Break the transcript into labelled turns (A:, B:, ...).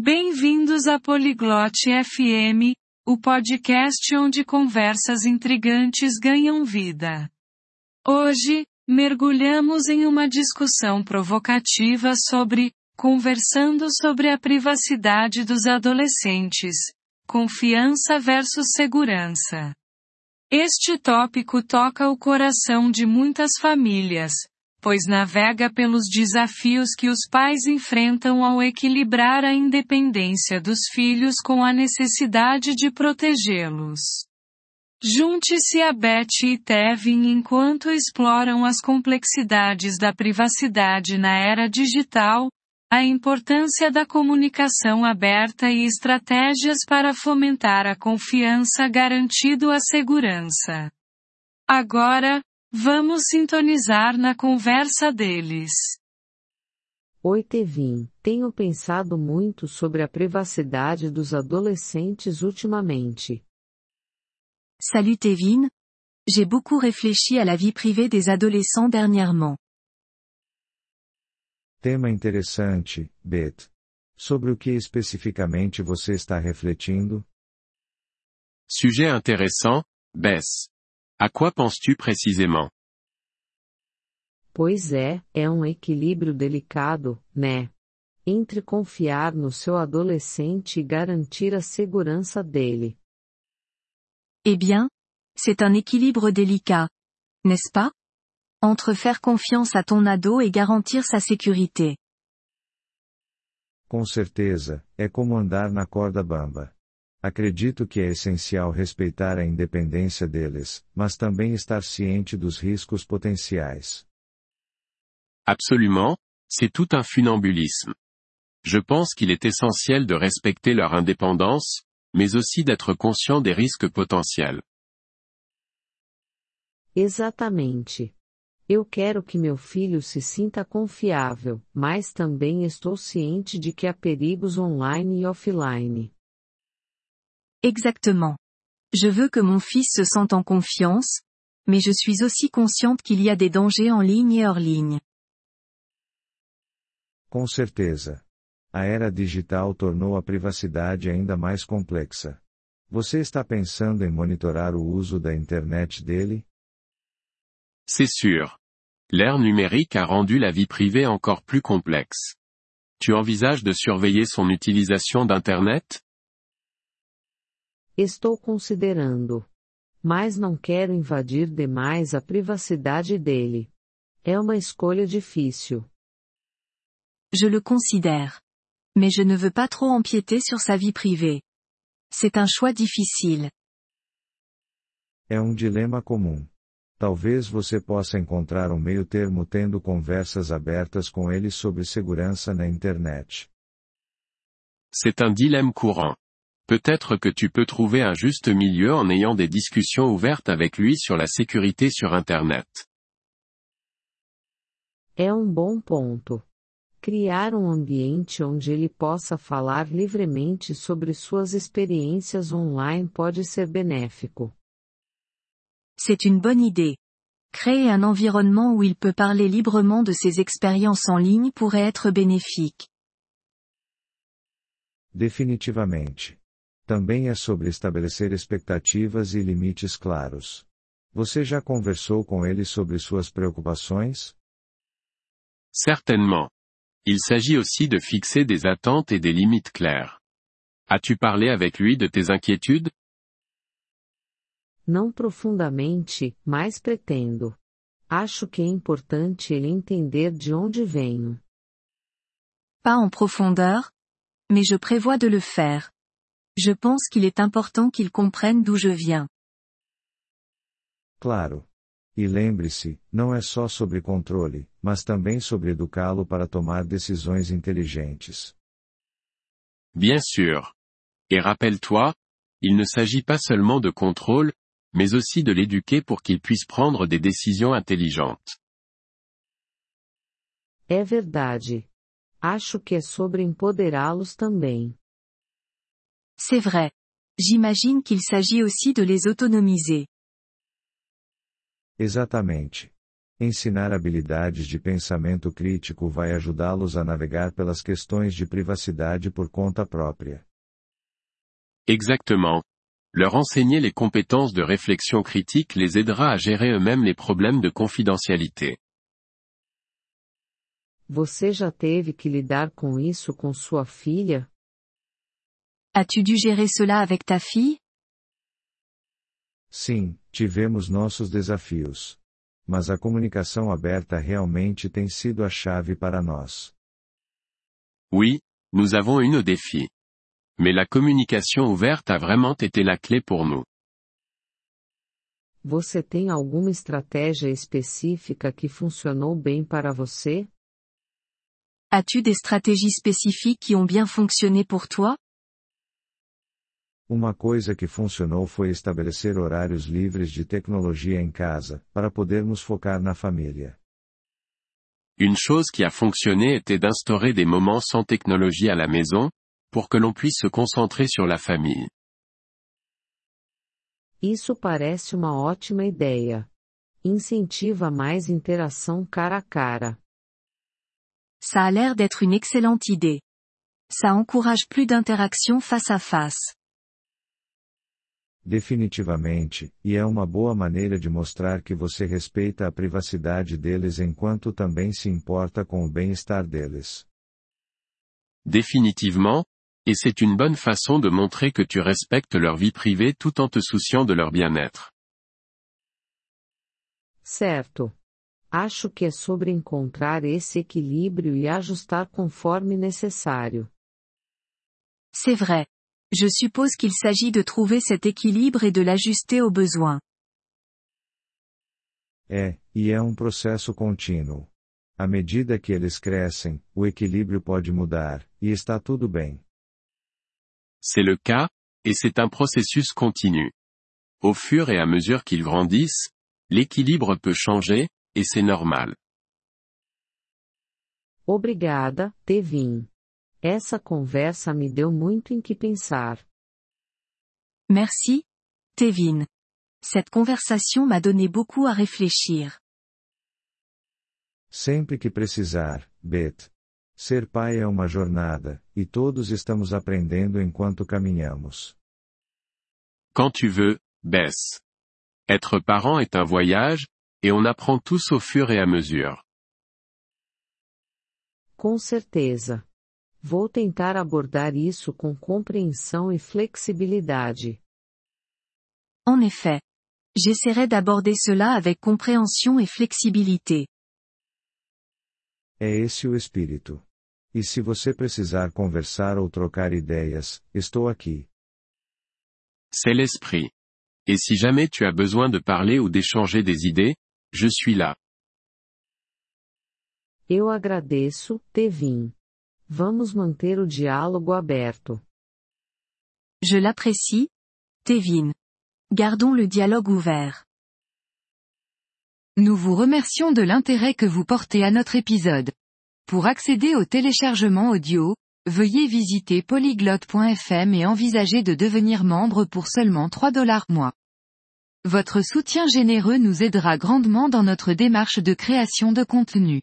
A: Bem-vindos a Poliglote FM, o podcast onde conversas intrigantes ganham vida. Hoje, mergulhamos em uma discussão provocativa sobre conversando sobre a privacidade dos adolescentes, confiança versus segurança. Este tópico toca o coração de muitas famílias, pois navega pelos desafios que os pais enfrentam ao equilibrar a independência dos filhos com a necessidade de protegê-los. Junte-se a Beth e Tevin enquanto exploram as complexidades da privacidade na era digital, a importância da comunicação aberta e estratégias para fomentar a confiança garantindo a segurança. Agora, Vamos sintonizar na conversa deles.
B: Oi Tevin, tenho pensado muito sobre a privacidade dos adolescentes ultimamente.
C: Salut Tevin. J'ai beaucoup réfléchi à la vie privée des adolescents dernièrement.
D: Tema interessante, Beth. Sobre o que especificamente você está refletindo?
E: Sujet intéressant, Bess. À quoi penses-tu précisément?
B: Pois é, é um equilíbrio delicado, né? Entre confiar no seu adolescente e garantir a segurança dele.
C: Eh bien, c'est un équilibre délicat. N'est-ce pas? Entre faire confiance à ton ado et garantir sa sécurité.
D: Com certeza, é como andar na corda bamba. Acredito que é essencial respeitar a independência deles, mas também estar ciente dos riscos potenciais.
E: Absolument, c'est tout un funambulisme. Je pense qu'il est essentiel de respecter leur indépendance, mais aussi d'être conscient des risques potentiels.
B: Exatamente. Eu quero que meu filho se sinta confiável, mas também estou ciente de que há perigos online e offline.
C: Exactement. Je veux que mon fils se sente en confiance, mais je suis aussi consciente qu'il y a des dangers en ligne et hors ligne.
D: Com certeza. A era digital tornou a privacidade ainda mais complexa. Você está pensando em monitorar o uso da internet dele?
E: C'est sûr. L'ère numérique a rendu la vie privée encore plus complexe. Tu envisages de surveiller son utilisation d'Internet?
B: Estou considerando. Mas não quero invadir demais a privacidade dele. É uma escolha difícil.
C: Je le considère. Mais je ne veux pas trop empiéter sur sa vie privée. C'est un choix difficile.
D: É um dilema comum. Talvez você possa encontrar um meio termo tendo conversas abertas com ele sobre segurança na internet.
E: C'est un dilemme courant. Peut-être que tu peux trouver un juste milieu en ayant des discussions ouvertes avec lui sur la sécurité sur Internet.
B: É um bom ponto. Criar um ambiente onde ele possa falar livremente sobre suas experiências online pode ser benéfico.
C: C'est une bonne idée. Créer un environnement où il peut parler librement de ses expériences en ligne pourrait être bénéfique.
D: Definitivamente. Também é sobre estabelecer expectativas e limites claros. Você já conversou com ele sobre suas preocupações?
E: Certainement. Il s'agit aussi de fixer des attentes et des limites claires. As-tu parlé avec lui de tes inquiétudes?
B: Não profundamente, mas pretendo. Acho que é importante ele entender de onde venho.
C: Pas en profondeur? Mais je prévois de le faire. Je pense qu'il est important qu'il comprenne d'où je viens.
D: Claro. E lembre-se, não é só sobre controle, mas também sobre educá-lo para tomar decisões inteligentes.
E: Bien sûr. Et rappelle-toi, il ne s'agit pas seulement de contrôle, mais aussi de l'éduquer pour qu'il puisse prendre des décisions intelligentes.
B: É verdade. Acho que é sobre empoderá-los também.
C: C'est vrai. J'imagine qu'il s'agit aussi de les autonomiser.
D: Exatamente. Ensinar habilidades de pensamento crítico vai ajudá-los a navegar pelas questões de privacidade por conta própria.
E: Exactement. Leur enseigner les compétences de réflexion critique les aidera à gérer eux-mêmes les problèmes de confidentialité.
B: Você já teve que lidar com isso com sua filha?
C: As-tu dû gérer cela avec ta fille?
D: Sim, tivemos nossos desafios. Mas a comunicação aberta realmente tem sido a chave para nós.
E: Oui, nous avons eu nos défis. Mais la communication ouverte a vraiment été la clé pour nous.
B: Você tem alguma estratégia específica que funcionou bem para você?
C: As-tu des stratégies spécifiques qui ont bien fonctionné pour toi?
D: Uma coisa que funcionou foi estabelecer horários livres de tecnologia em casa, para podermos focar na família.
E: Une chose qui a fonctionné était d'instaurer des moments sans technologie à la maison, pour que l'on puisse se concentrer sur la famille.
B: Isso parece uma ótima ideia. Incentiva mais interação cara a cara.
C: Ça a l'air d'être une excellente idée. Ça encourage plus d'interaction face à face.
D: Definitivamente, e é uma boa maneira de mostrar que você respeita a privacidade deles enquanto também se importa com o bem-estar deles.
E: Définitivement, et c'est une bonne façon de montrer que tu respectes leur vie privée tout en te souciant de leur bien-être.
B: Certo. Acho que é sobre encontrar esse equilíbrio e ajustar conforme necessário.
C: C'est vrai. Je suppose qu'il s'agit de trouver cet équilibre et de l'ajuster aux besoins.
D: É, e é um processo contínuo. À medida que eles crescem, o equilíbrio pode mudar, e está tudo bem.
E: C'est le cas, et c'est un processus continu. Au fur et à mesure qu'ils grandissent, l'équilibre peut changer, et c'est normal.
B: Obrigada, Tevin. Essa conversa me deu muito em que pensar.
C: Merci, Tevin. Cette conversation m'a donné beaucoup à réfléchir.
D: Sempre que precisar, Bet. Ser pai é uma jornada, e todos estamos aprendendo enquanto caminhamos.
E: Quand tu veux, Bess. Être parent est un voyage, et on apprend tous au fur et à mesure.
B: Com certeza. Vou tentar abordar isso com compreensão e flexibilidade.
C: En effet. J'essaierai d'aborder cela avec compréhension et flexibilité.
D: É esse o espírito. E se você precisar conversar ou trocar ideias, estou aqui.
E: C'est l'esprit. Et si jamais tu as besoin de parler ou d'échanger des idées, je suis là.
B: Eu agradeço, Tevin. Vamos manter o diálogo aberto.
C: Je l'apprécie, Tevin. Gardons le dialogue ouvert.
A: Nous vous remercions de l'intérêt que vous portez à notre épisode. Pour accéder au téléchargement audio, veuillez visiter polyglotte.fm et envisager de devenir membre pour seulement 3 dollars mois. Votre soutien généreux nous aidera grandement dans notre démarche de création de contenu.